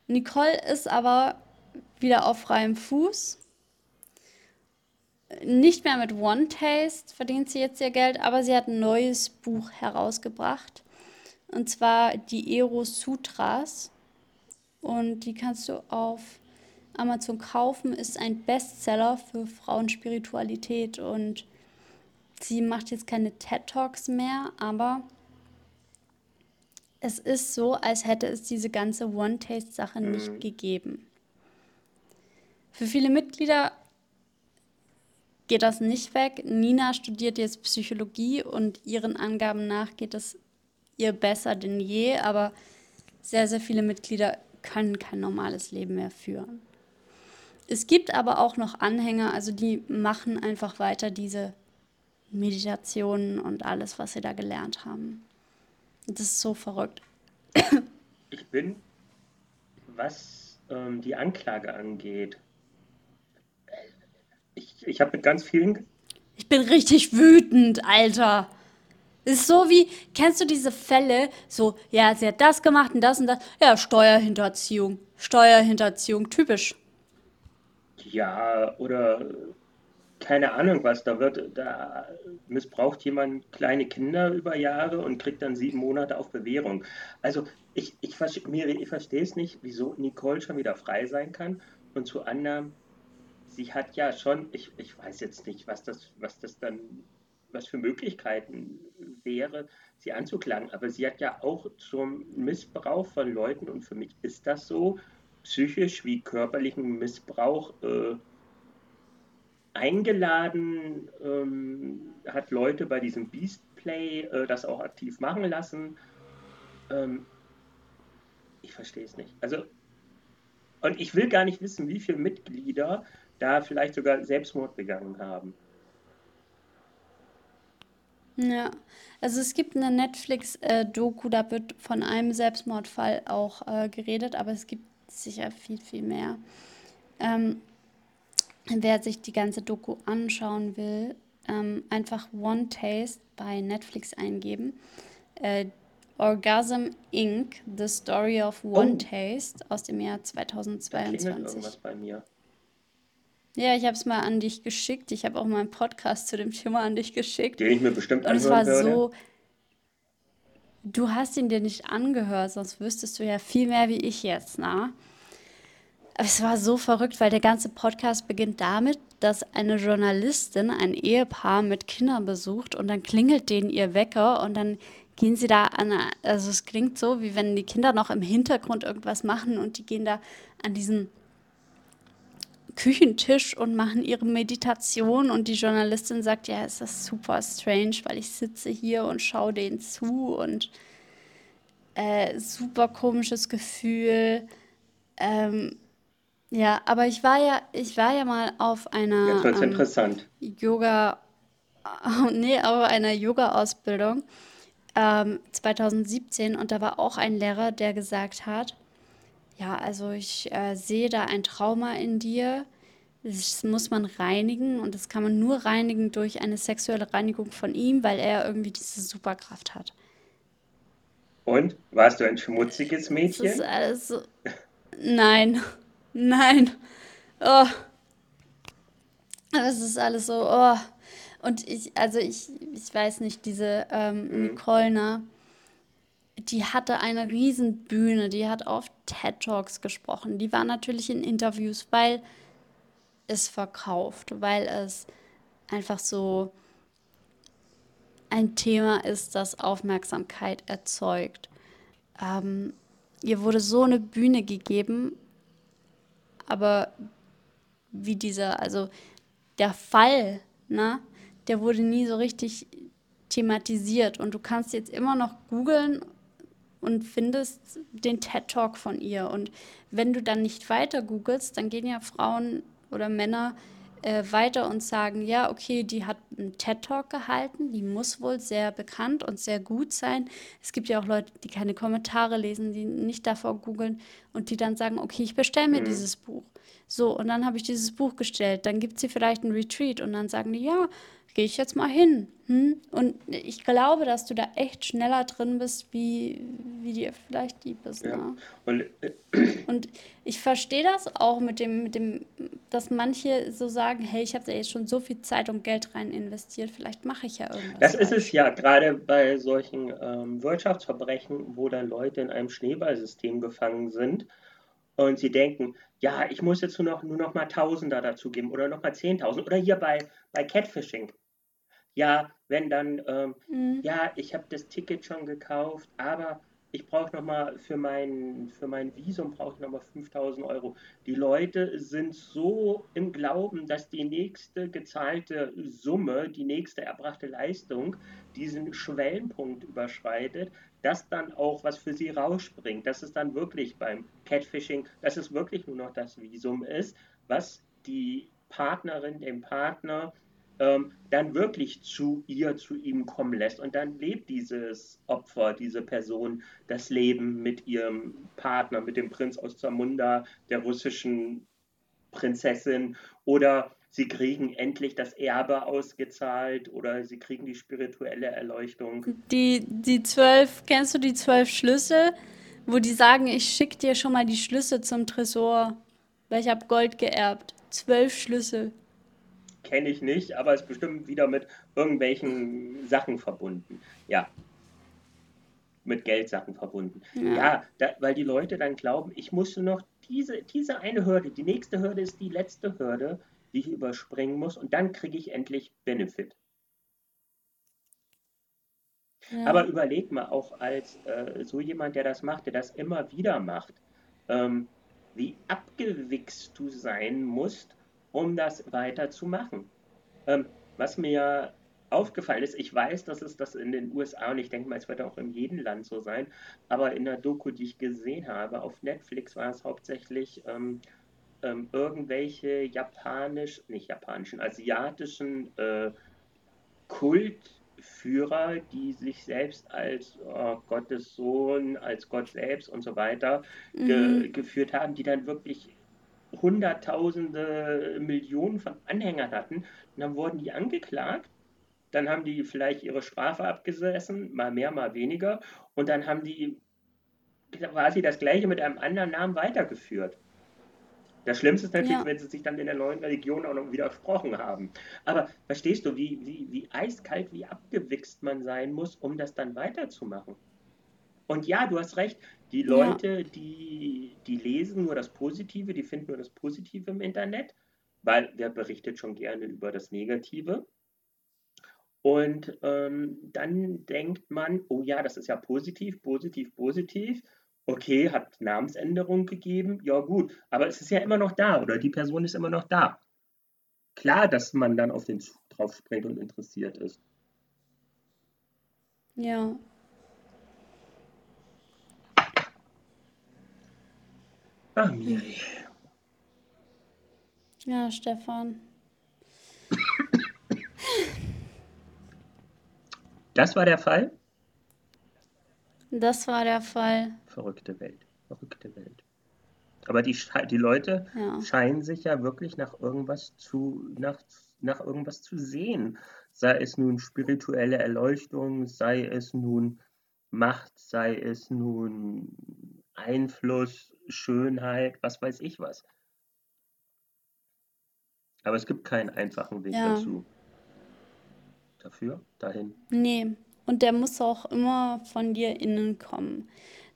Nicole ist aber wieder auf freiem Fuß. Nicht mehr mit One Taste verdient sie jetzt ihr Geld, aber sie hat ein neues Buch herausgebracht. Und zwar die Eros Sutras. Und die kannst du auf Amazon kaufen. Ist ein Bestseller für Frauenspiritualität. Und sie macht jetzt keine TED Talks mehr, aber es ist so, als hätte es diese ganze One-Taste-Sache nicht gegeben. Für viele Mitglieder geht das nicht weg. Nina studiert jetzt Psychologie und ihren Angaben nach geht es ihr besser denn je, aber sehr, sehr viele Mitglieder können kein normales Leben mehr führen. Es gibt aber auch noch Anhänger, also die machen einfach weiter diese Meditationen und alles, was sie da gelernt haben. Das ist so verrückt. Ich bin, was ähm, die Anklage angeht, ich, ich habe mit ganz vielen, Ich bin richtig wütend, Alter. Es ist so wie, kennst du diese Fälle? So, ja, sie hat das gemacht und das und das. Ja, Steuerhinterziehung. Steuerhinterziehung, typisch. ja, oder keine Ahnung was, da wird, da missbraucht jemand kleine Kinder über Jahre und kriegt dann sieben Monate auf Bewährung. Also ich, ich, Miri, ich verstehe es nicht, wieso Nicole schon wieder frei sein kann. Und zu anderem, sie hat ja schon, ich, ich weiß jetzt nicht, was das, was das dann, was für Möglichkeiten wäre, sie anzuklagen, aber sie hat ja auch zum Missbrauch von Leuten, und für mich ist das so, psychisch wie körperlichen Missbrauch äh, eingeladen, ähm, hat Leute bei diesem Beastplay äh, das auch aktiv machen lassen. Ähm, ich verstehe es nicht. Also, und ich will gar nicht wissen, wie viele Mitglieder da vielleicht sogar Selbstmord begangen haben. Ja, also es gibt eine Netflix-Doku, da wird von einem Selbstmordfall auch äh, geredet, aber es gibt sicher viel, viel mehr. Ähm, wer sich die ganze Doku anschauen will, ähm, einfach One Taste bei Netflix eingeben. Äh, Orgasm Inc., The Story of One oh. Taste aus dem Jahr 2022. bei mir. Ja, ich habe es mal an dich geschickt. Ich habe auch mal einen Podcast zu dem Thema an dich geschickt. Den ich mir bestimmt Und es war würde. so, du hast ihn dir nicht angehört, sonst wüsstest du ja viel mehr wie ich jetzt, na? Es war so verrückt, weil der ganze Podcast beginnt damit, dass eine Journalistin ein Ehepaar mit Kindern besucht und dann klingelt denen ihr Wecker und dann gehen sie da an, also es klingt so, wie wenn die Kinder noch im Hintergrund irgendwas machen und die gehen da an diesen Küchentisch und machen ihre Meditation und die Journalistin sagt, ja, ist super strange, weil ich sitze hier und schaue denen zu und äh, super komisches Gefühl. Ähm, ja, aber ich war ja, ich war ja mal auf einer wird's ähm, interessant. Yoga, (laughs) nee, auf einer Yoga-Ausbildung ähm, 2017 und da war auch ein Lehrer, der gesagt hat, ja, also ich äh, sehe da ein Trauma in dir. Das muss man reinigen und das kann man nur reinigen durch eine sexuelle Reinigung von ihm, weil er irgendwie diese Superkraft hat. Und warst du ein schmutziges Mädchen? Das ist alles so. Nein. Nein. Oh. Das ist alles so, oh. Und ich, also ich, ich weiß nicht, diese ähm, mhm. Nicole, die hatte eine Riesenbühne, die hat auf TED Talks gesprochen. Die war natürlich in Interviews, weil es verkauft, weil es einfach so ein Thema ist, das Aufmerksamkeit erzeugt. Ähm, ihr wurde so eine Bühne gegeben aber wie dieser, also der Fall, ne, der wurde nie so richtig thematisiert. Und du kannst jetzt immer noch googeln und findest den TED Talk von ihr. Und wenn du dann nicht weiter googelst, dann gehen ja Frauen oder Männer äh, weiter und sagen, ja, okay, die hat einen TED-Talk gehalten, die muss wohl sehr bekannt und sehr gut sein. Es gibt ja auch Leute, die keine Kommentare lesen, die nicht davor googeln und die dann sagen, okay, ich bestelle mir mhm. dieses Buch. So, und dann habe ich dieses Buch gestellt. Dann gibt sie vielleicht einen Retreat und dann sagen die, ja, gehe ich jetzt mal hin. Hm? Und ich glaube, dass du da echt schneller drin bist, wie, wie dir vielleicht lieb ist. Ja. Ne? Und, äh, und ich verstehe das auch mit dem, mit dem, dass manche so sagen, hey, ich habe da jetzt schon so viel Zeit und Geld rein investiert, vielleicht mache ich ja irgendwas. Das ist es ja, gerade bei solchen ähm, Wirtschaftsverbrechen, wo dann Leute in einem Schneeballsystem gefangen sind und sie denken, ja, ich muss jetzt nur noch, nur noch mal Tausender dazu geben oder noch mal 10.000 oder hier bei, bei Catfishing ja, wenn dann, ähm, mhm. ja, ich habe das Ticket schon gekauft, aber ich brauche nochmal für mein, für mein Visum brauche ich nochmal 5000 Euro. Die Leute sind so im Glauben, dass die nächste gezahlte Summe, die nächste erbrachte Leistung diesen Schwellenpunkt überschreitet, dass dann auch was für sie rausspringt. Dass es dann wirklich beim Catfishing, dass es wirklich nur noch das Visum ist, was die Partnerin, dem Partner ähm, dann wirklich zu ihr, zu ihm kommen lässt. Und dann lebt dieses Opfer, diese Person das Leben mit ihrem Partner, mit dem Prinz aus Zamunda, der russischen Prinzessin. Oder sie kriegen endlich das Erbe ausgezahlt oder sie kriegen die spirituelle Erleuchtung. Die, die zwölf, kennst du die zwölf Schlüssel, wo die sagen, ich schicke dir schon mal die Schlüssel zum Tresor, weil ich habe Gold geerbt. Zwölf Schlüssel. Kenne ich nicht, aber ist bestimmt wieder mit irgendwelchen Sachen verbunden. Ja. Mit Geldsachen verbunden. Ja, ja da, weil die Leute dann glauben, ich musste noch diese, diese eine Hürde, die nächste Hürde ist die letzte Hürde, die ich überspringen muss und dann kriege ich endlich Benefit. Ja. Aber überleg mal auch als äh, so jemand, der das macht, der das immer wieder macht, ähm, wie abgewichst du sein musst, um das weiterzumachen. Ähm, was mir aufgefallen ist, ich weiß, dass es das in den USA und ich denke mal, es wird auch in jedem Land so sein, aber in der Doku, die ich gesehen habe, auf Netflix war es hauptsächlich ähm, ähm, irgendwelche japanisch, nicht japanischen, asiatischen äh, Kultführer, die sich selbst als oh, Gottes Sohn, als Gott selbst und so weiter ge mhm. geführt haben, die dann wirklich Hunderttausende, Millionen von Anhängern hatten. Und dann wurden die angeklagt. Dann haben die vielleicht ihre Strafe abgesessen, mal mehr, mal weniger. Und dann haben die quasi das Gleiche mit einem anderen Namen weitergeführt. Das Schlimmste ist natürlich, ja. wenn sie sich dann in der neuen Religion auch noch widersprochen haben. Aber verstehst du, wie, wie, wie eiskalt, wie abgewichst man sein muss, um das dann weiterzumachen? Und ja, du hast recht, die Leute, ja. die, die lesen nur das Positive, die finden nur das Positive im Internet, weil wer berichtet schon gerne über das Negative. Und ähm, dann denkt man, oh ja, das ist ja positiv, positiv, positiv okay, hat Namensänderung gegeben, ja gut, aber es ist ja immer noch da oder die Person ist immer noch da. Klar, dass man dann auf den drauf springt und interessiert ist. Ja. Ach, Miri. Ja, Stefan. Das war der Fall? Das war der Fall. Verrückte Welt. Verrückte Welt. Aber die, die Leute ja. scheinen sich ja wirklich nach irgendwas zu, nach, nach irgendwas zu sehen. Sei es nun spirituelle Erleuchtung, sei es nun Macht, sei es nun Einfluss, Schönheit, was weiß ich was. Aber es gibt keinen einfachen Weg ja. dazu. Dafür, dahin. Nee, und der muss auch immer von dir innen kommen.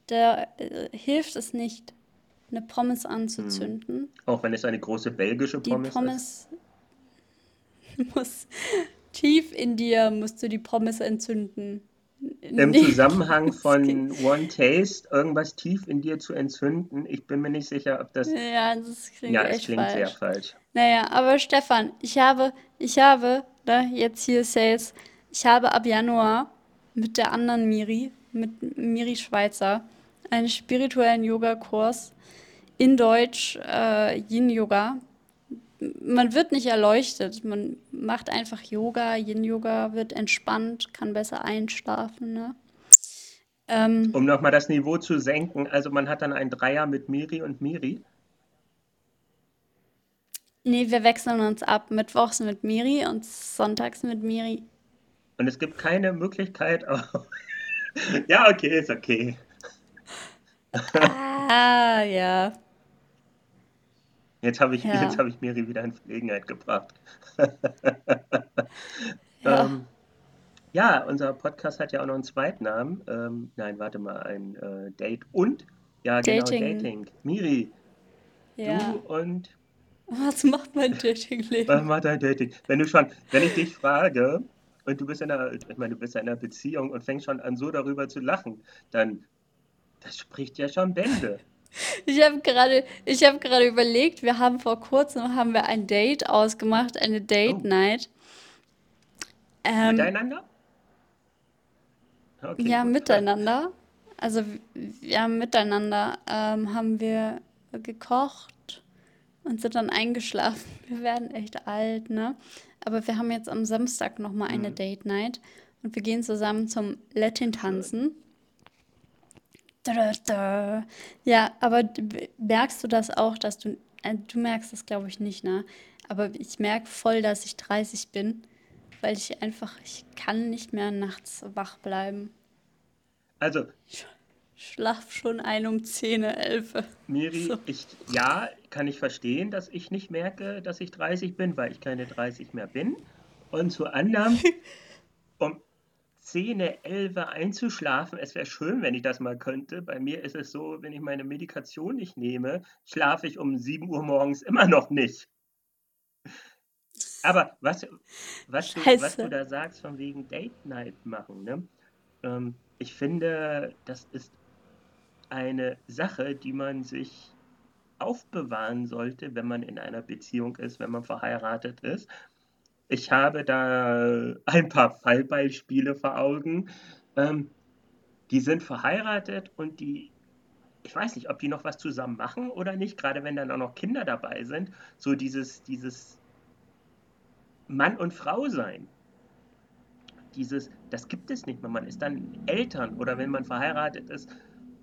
Da äh, hilft es nicht, eine Pommes anzuzünden. Hm. Auch wenn es eine große belgische Pommes, die Pommes ist. (laughs) muss tief in dir musst du die Pommes entzünden. Im nee, Zusammenhang (laughs) von One Taste irgendwas tief in dir zu entzünden, ich bin mir nicht sicher, ob das. Ja, das klingt, ja, echt klingt falsch. sehr falsch. Naja, aber Stefan, ich habe, ich habe, ne, jetzt hier Sales, ich habe ab Januar mit der anderen Miri, mit Miri Schweizer, einen spirituellen Yogakurs in Deutsch, äh, Yin-Yoga. Man wird nicht erleuchtet, man macht einfach Yoga, Yin-Yoga, wird entspannt, kann besser einschlafen. Ne? Ähm, um nochmal das Niveau zu senken, also man hat dann ein Dreier mit Miri und Miri. Nee, wir wechseln uns ab. Mittwochs mit Miri und sonntags mit Miri. Und es gibt keine Möglichkeit. (laughs) Oh. ja, okay, ist okay. ah, ja. Jetzt habe ich, ja. hab ich Miri wieder in Verlegenheit gebracht. (laughs) ja. Ähm, ja, unser Podcast hat ja auch noch einen Zweitnamen. Ähm, nein, warte mal, ein äh, Date und, ja, genau, Dating. genau, Dating. Miri, ja. du und. Was macht mein Dating-Leben? Was macht dein Dating? Wenn du schon, wenn ich dich frage, und du bist in einer, ich meine, du bist in einer Beziehung und fängst schon an, so darüber zu lachen, dann, das spricht ja schon Bände. Ich habe gerade, ich habe gerade überlegt, wir haben vor kurzem haben wir ein Date ausgemacht, eine Date oh. Night. Ähm, miteinander? Okay, ja, gut. miteinander. Also ja, miteinander ähm, haben wir gekocht und sind dann eingeschlafen. (laughs) Wir werden echt alt, ne? Aber wir haben jetzt am Samstag nochmal eine mhm. Date Night und wir gehen zusammen zum Latin-Tanzen. Ja, aber merkst du das auch, dass du, äh, du merkst das glaube ich nicht, ne? Aber ich merke voll, dass ich 30 bin, weil ich einfach, ich kann nicht mehr nachts wach bleiben. Also, schlaf schon ein um 10, 11. Miri, So. ich, ja, kann ich verstehen, dass ich nicht merke, dass ich 30 bin, weil ich keine 30 mehr bin. Und zu anderem, (laughs) um 10, 11 einzuschlafen, es wäre schön, wenn ich das mal könnte. Bei mir ist es so, wenn ich meine Medikation nicht nehme, schlafe ich um 7 Uhr morgens immer noch nicht. Aber was, was, du, was du da sagst, von wegen Date Night machen, ne? Ähm, ich finde, das ist eine Sache, die man sich aufbewahren sollte, wenn man in einer Beziehung ist, wenn man verheiratet ist. Ich habe da ein paar Fallbeispiele vor Augen. Ähm, die sind verheiratet und die, ich weiß nicht, ob die noch was zusammen machen oder nicht, gerade wenn dann auch noch Kinder dabei sind. So dieses, dieses Mann und Frau sein. Dieses, das gibt es nicht mehr. Man ist dann Eltern oder wenn man verheiratet ist,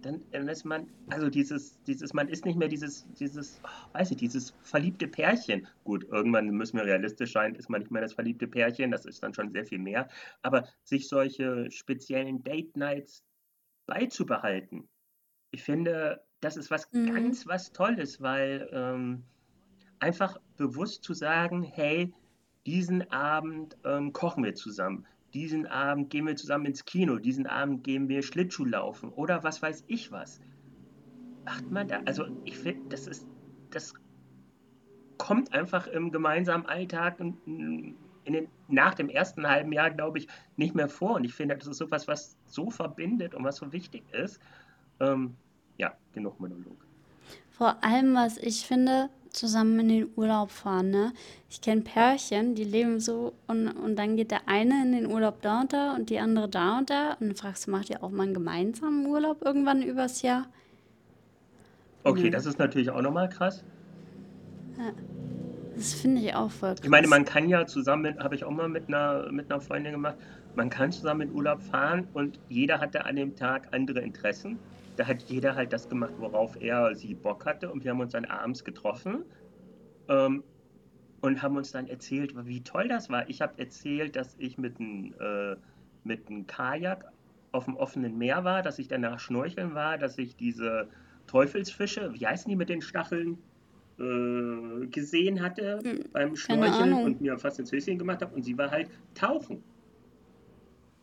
dann, dann ist man, also dieses, dieses, man ist nicht mehr dieses, dieses, oh, weiß ich, dieses verliebte Pärchen. Gut, irgendwann müssen wir realistisch sein, ist man nicht mehr das verliebte Pärchen, das ist dann schon sehr viel mehr. Aber sich solche speziellen Date Nights beizubehalten, ich finde, das ist was Mhm. ganz was Tolles, weil ähm, einfach bewusst zu sagen, hey, diesen Abend ähm, kochen wir zusammen, diesen Abend gehen wir zusammen ins Kino, diesen Abend gehen wir Schlittschuh laufen oder was weiß ich was. Macht man da, also ich finde, das ist, das kommt einfach im gemeinsamen Alltag in, in den, nach dem ersten halben Jahr, glaube ich, nicht mehr vor. Und ich finde, das ist sowas, was so verbindet und was so wichtig ist. Ähm, ja, genug Monolog. Vor allem, was ich finde, zusammen in den Urlaub fahren, ne? Ich kenne Pärchen, die leben so und, und dann geht der eine in den Urlaub da und da und die andere da und da. Und dann fragst du, macht ihr auch mal einen gemeinsamen Urlaub irgendwann übers Jahr? Okay, Nö. das ist natürlich auch nochmal krass. Das finde ich auch voll krass. Ich meine, man kann ja zusammen, habe ich auch mal mit einer, mit einer Freundin gemacht, man kann zusammen in Urlaub fahren und jeder hatte an dem Tag andere Interessen. Da hat jeder halt das gemacht, worauf er sie Bock hatte und wir haben uns dann abends getroffen ähm, und haben uns dann erzählt, wie toll das war. Ich habe erzählt, dass ich mit einem äh, mit einem Kajak auf dem offenen Meer war, dass ich danach schnorcheln war, dass ich diese Teufelsfische, wie heißen die mit den Stacheln, äh, gesehen hatte beim keine Schnorcheln und mir fast ins Höschen gemacht habe und sie war halt tauchen.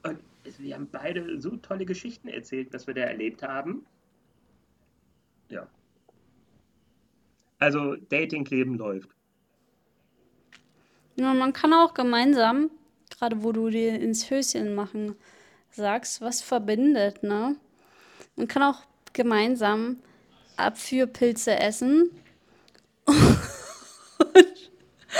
Und wir haben beide so tolle Geschichten erzählt, was wir da erlebt haben. Ja. Also Dating-Leben läuft. Ja, man kann auch gemeinsam, gerade wo du dir ins Höschen machen sagst, was verbindet, ne? Man kann auch gemeinsam Abführpilze essen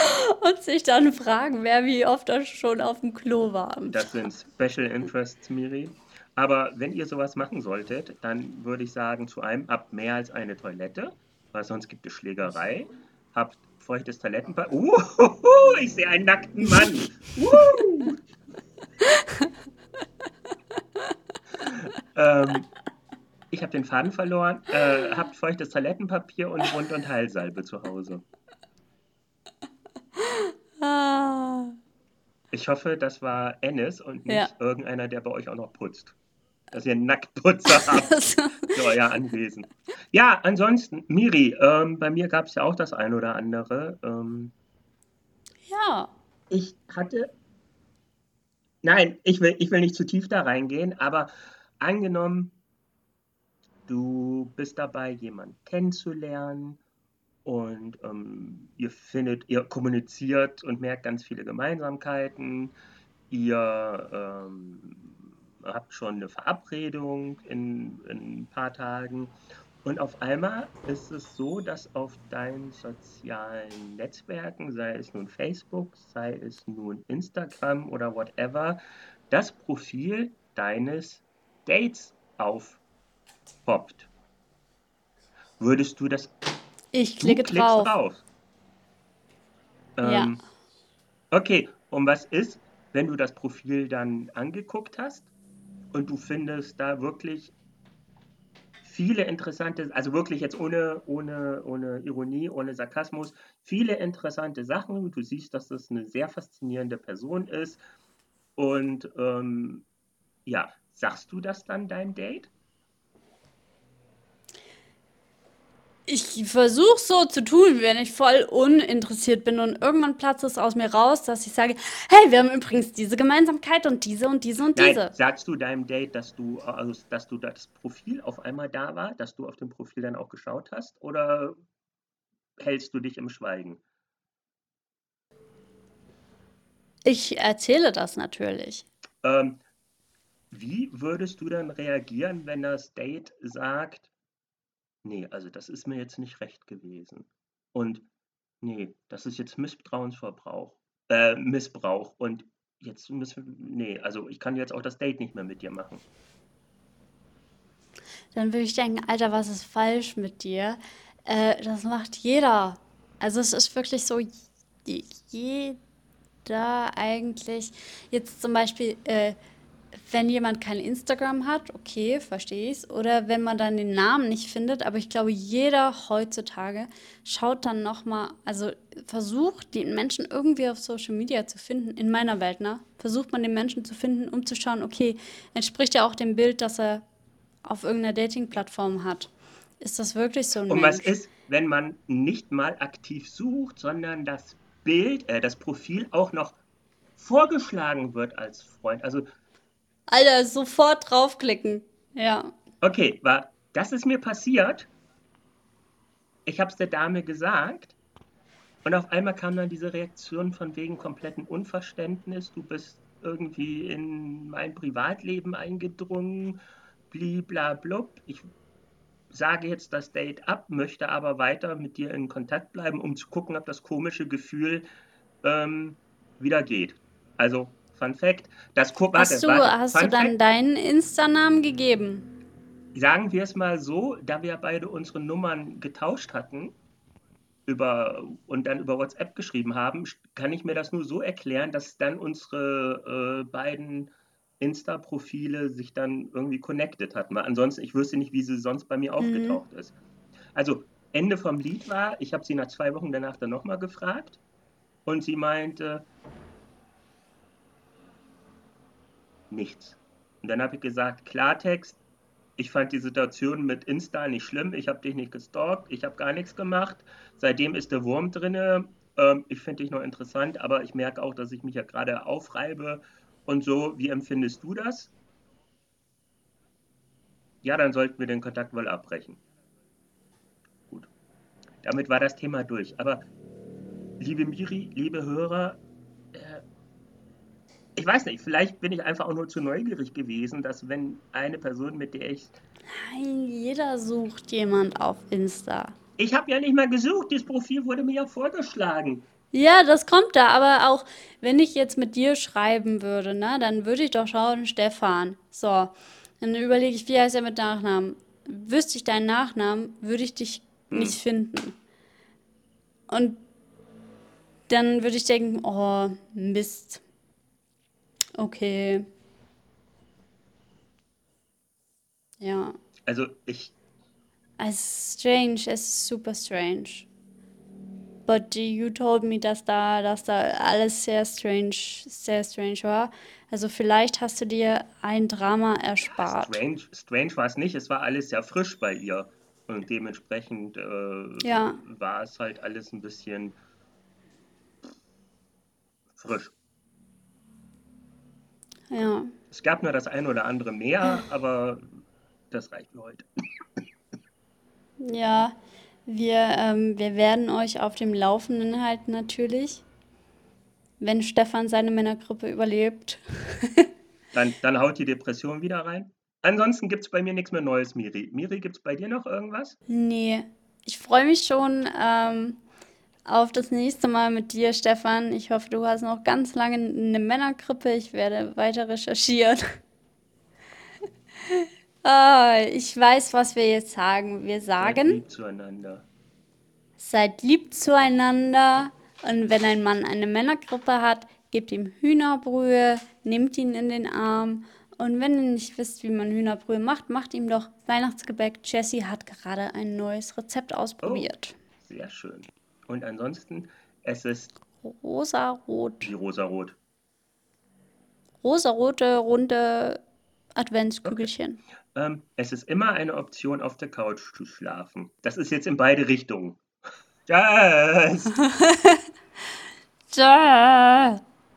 (laughs) und sich dann fragen, wer wie oft er schon auf dem Klo war. Das sind Special Interests, Miri. Aber wenn ihr sowas machen solltet, dann würde ich sagen, zu einem habt mehr als eine Toilette, weil sonst gibt es Schlägerei. Habt feuchtes Toilettenpapier. Uh, ich sehe einen nackten Mann. Uh. (laughs) ähm, ich habe den Faden verloren. Äh, habt feuchtes Toilettenpapier und Wund- und Heilsalbe zu Hause. Ich hoffe, das war Ennis und nicht Ja. irgendeiner, der bei euch auch noch putzt. Dass ihr einen Nacktputzer (laughs) habt für euer Anwesen. Ja, ansonsten, Miri, ähm, bei mir gab es ja auch das ein oder andere. Ähm, Ja. ich hatte. Nein, ich will, ich will nicht zu tief da reingehen, aber angenommen, du bist dabei, jemanden kennenzulernen und ähm, ihr findet, ihr kommuniziert und merkt ganz viele Gemeinsamkeiten. Ihr ähm, habt schon eine Verabredung in, in ein paar Tagen. Und auf einmal ist es so, dass auf deinen sozialen Netzwerken, sei es nun Facebook, sei es nun Instagram oder whatever, das Profil deines Dates aufpoppt. Würdest du das Ich Du klicke klickst drauf. drauf. Ja. Ähm, Okay, und was ist, wenn du das Profil dann angeguckt hast und du findest da wirklich viele interessante, also wirklich jetzt ohne, ohne, ohne Ironie, ohne Sarkasmus, viele interessante Sachen. Du siehst, dass das eine sehr faszinierende Person ist. Und ähm, ja, sagst du das dann deinem Date? Ich versuche so zu tun, wenn ich voll uninteressiert bin und irgendwann platzt es aus mir raus, dass ich sage, hey, wir haben übrigens diese Gemeinsamkeit und diese und diese und Nein, diese. sagst du deinem Date, dass du, also, dass du das Profil auf einmal da war, dass du auf dem Profil dann auch geschaut hast, oder hältst du dich im Schweigen? Ich erzähle das natürlich. Ähm, wie würdest du dann reagieren, wenn das Date sagt, nee, also das ist mir jetzt nicht recht gewesen. Und nee, das ist jetzt Misstrauensverbrauch, äh, Missbrauch. Und jetzt müssen, nee, also ich kann jetzt auch das Date nicht mehr mit dir machen. Dann würde ich denken, Alter, was ist falsch mit dir? Äh, das macht jeder. Also es ist wirklich so, jeder eigentlich. Jetzt zum Beispiel, äh, wenn jemand kein Instagram hat, okay, verstehe ich es. Oder wenn man dann den Namen nicht findet. Aber ich glaube, jeder heutzutage schaut dann nochmal, also versucht, den Menschen irgendwie auf Social Media zu finden. In meiner Welt, ne? Versucht man den Menschen zu finden, um zu schauen, okay, entspricht er auch dem Bild, das er auf irgendeiner Dating-Plattform hat. Ist das wirklich so ein Und Mensch? was ist, wenn man nicht mal aktiv sucht, sondern das Bild, äh, das Profil auch noch vorgeschlagen wird als Freund? Also Alter, sofort draufklicken. Ja. Okay, war, das ist mir passiert. Ich habe es der Dame gesagt. Und auf einmal kam dann diese Reaktion von wegen kompletten Unverständnis. Du bist irgendwie in mein Privatleben eingedrungen. Bliblablub. Ich sage jetzt das Date ab, möchte aber weiter mit dir in Kontakt bleiben, um zu gucken, ob das komische Gefühl ähm, wieder geht. Also Fun Fact. Das warte, Hast du, warte, hast du Fun dann Fact, deinen Insta-Namen gegeben? sagen wir es mal so, da wir beide unsere Nummern getauscht hatten über, und dann über WhatsApp geschrieben haben, kann ich mir das nur so erklären, dass dann unsere äh, beiden Insta-Profile sich dann irgendwie connected hatten. Weil ansonsten, ich wüsste nicht, wie sie sonst bei mir aufgetaucht ist. Also Ende vom Lied war, ich habe sie nach zwei Wochen danach dann nochmal gefragt und sie meinte, nichts. Und dann habe ich gesagt, Klartext, ich fand die Situation mit Insta nicht schlimm, ich habe dich nicht gestalkt, ich habe gar nichts gemacht. Seitdem ist der Wurm drinne. Ähm, ich finde dich noch interessant, aber ich merke auch, dass ich mich ja gerade aufreibe und so. Wie empfindest du das? Ja, dann sollten wir den Kontakt wohl abbrechen. Gut. Damit war das Thema durch. Aber liebe Miri, liebe Hörer, ich weiß nicht, vielleicht bin ich einfach auch nur zu neugierig gewesen, dass wenn eine Person, mit der ich. Nein, jeder sucht jemand auf Insta. Ich habe ja nicht mal gesucht, das Profil wurde mir ja vorgeschlagen. Ja, das kommt da, aber auch wenn ich jetzt mit dir schreiben würde, ne, dann würde ich doch schauen, Stefan. So, dann überlege ich, wie heißt er mit Nachnamen? Wüsste ich deinen Nachnamen, würde ich dich Hm. nicht finden. Und dann würde ich denken, oh, Mist. Okay. Ja. Also ich, Es ist strange, es ist super strange. But you told me, dass da, dass da alles sehr strange, sehr strange war. Also vielleicht hast du dir ein Drama erspart. strange, strange war es nicht, es war alles sehr frisch bei ihr. Und dementsprechend äh, Ja. war es halt alles ein bisschen frisch. Ja. Es gab nur das ein oder andere mehr, aber das reicht für heute. Ja, wir, ähm, wir werden euch auf dem Laufenden halten natürlich. Wenn Stefan seine Männergrippe überlebt. (laughs) Dann, dann haut die Depression wieder rein. Ansonsten gibt es bei mir nichts mehr Neues, Miri. Miri, gibt es bei dir noch irgendwas? Nee, ich freue mich schon ähm, auf das nächste Mal mit dir, Stefan. Ich hoffe, du hast noch ganz lange eine Männergrippe. Ich werde weiter recherchieren. (laughs) ah, ich weiß, was wir jetzt sagen. Wir Seid sagen, lieb zueinander. seid lieb zueinander. Und wenn ein Mann eine Männergrippe hat, gebt ihm Hühnerbrühe, nehmt ihn in den Arm. Und wenn ihr nicht wisst, wie man Hühnerbrühe macht, macht ihm doch Weihnachtsgebäck. Jessie hat gerade ein neues Rezept ausprobiert. Sehr schön. Und ansonsten, es ist Rosarot. die rosarot. Rosarote, runde Adventskügelchen. Ähm, es ist immer eine Option, auf der Couch zu schlafen. Das ist jetzt in beide Richtungen. (laughs) Tschüss! (laughs) Tschö.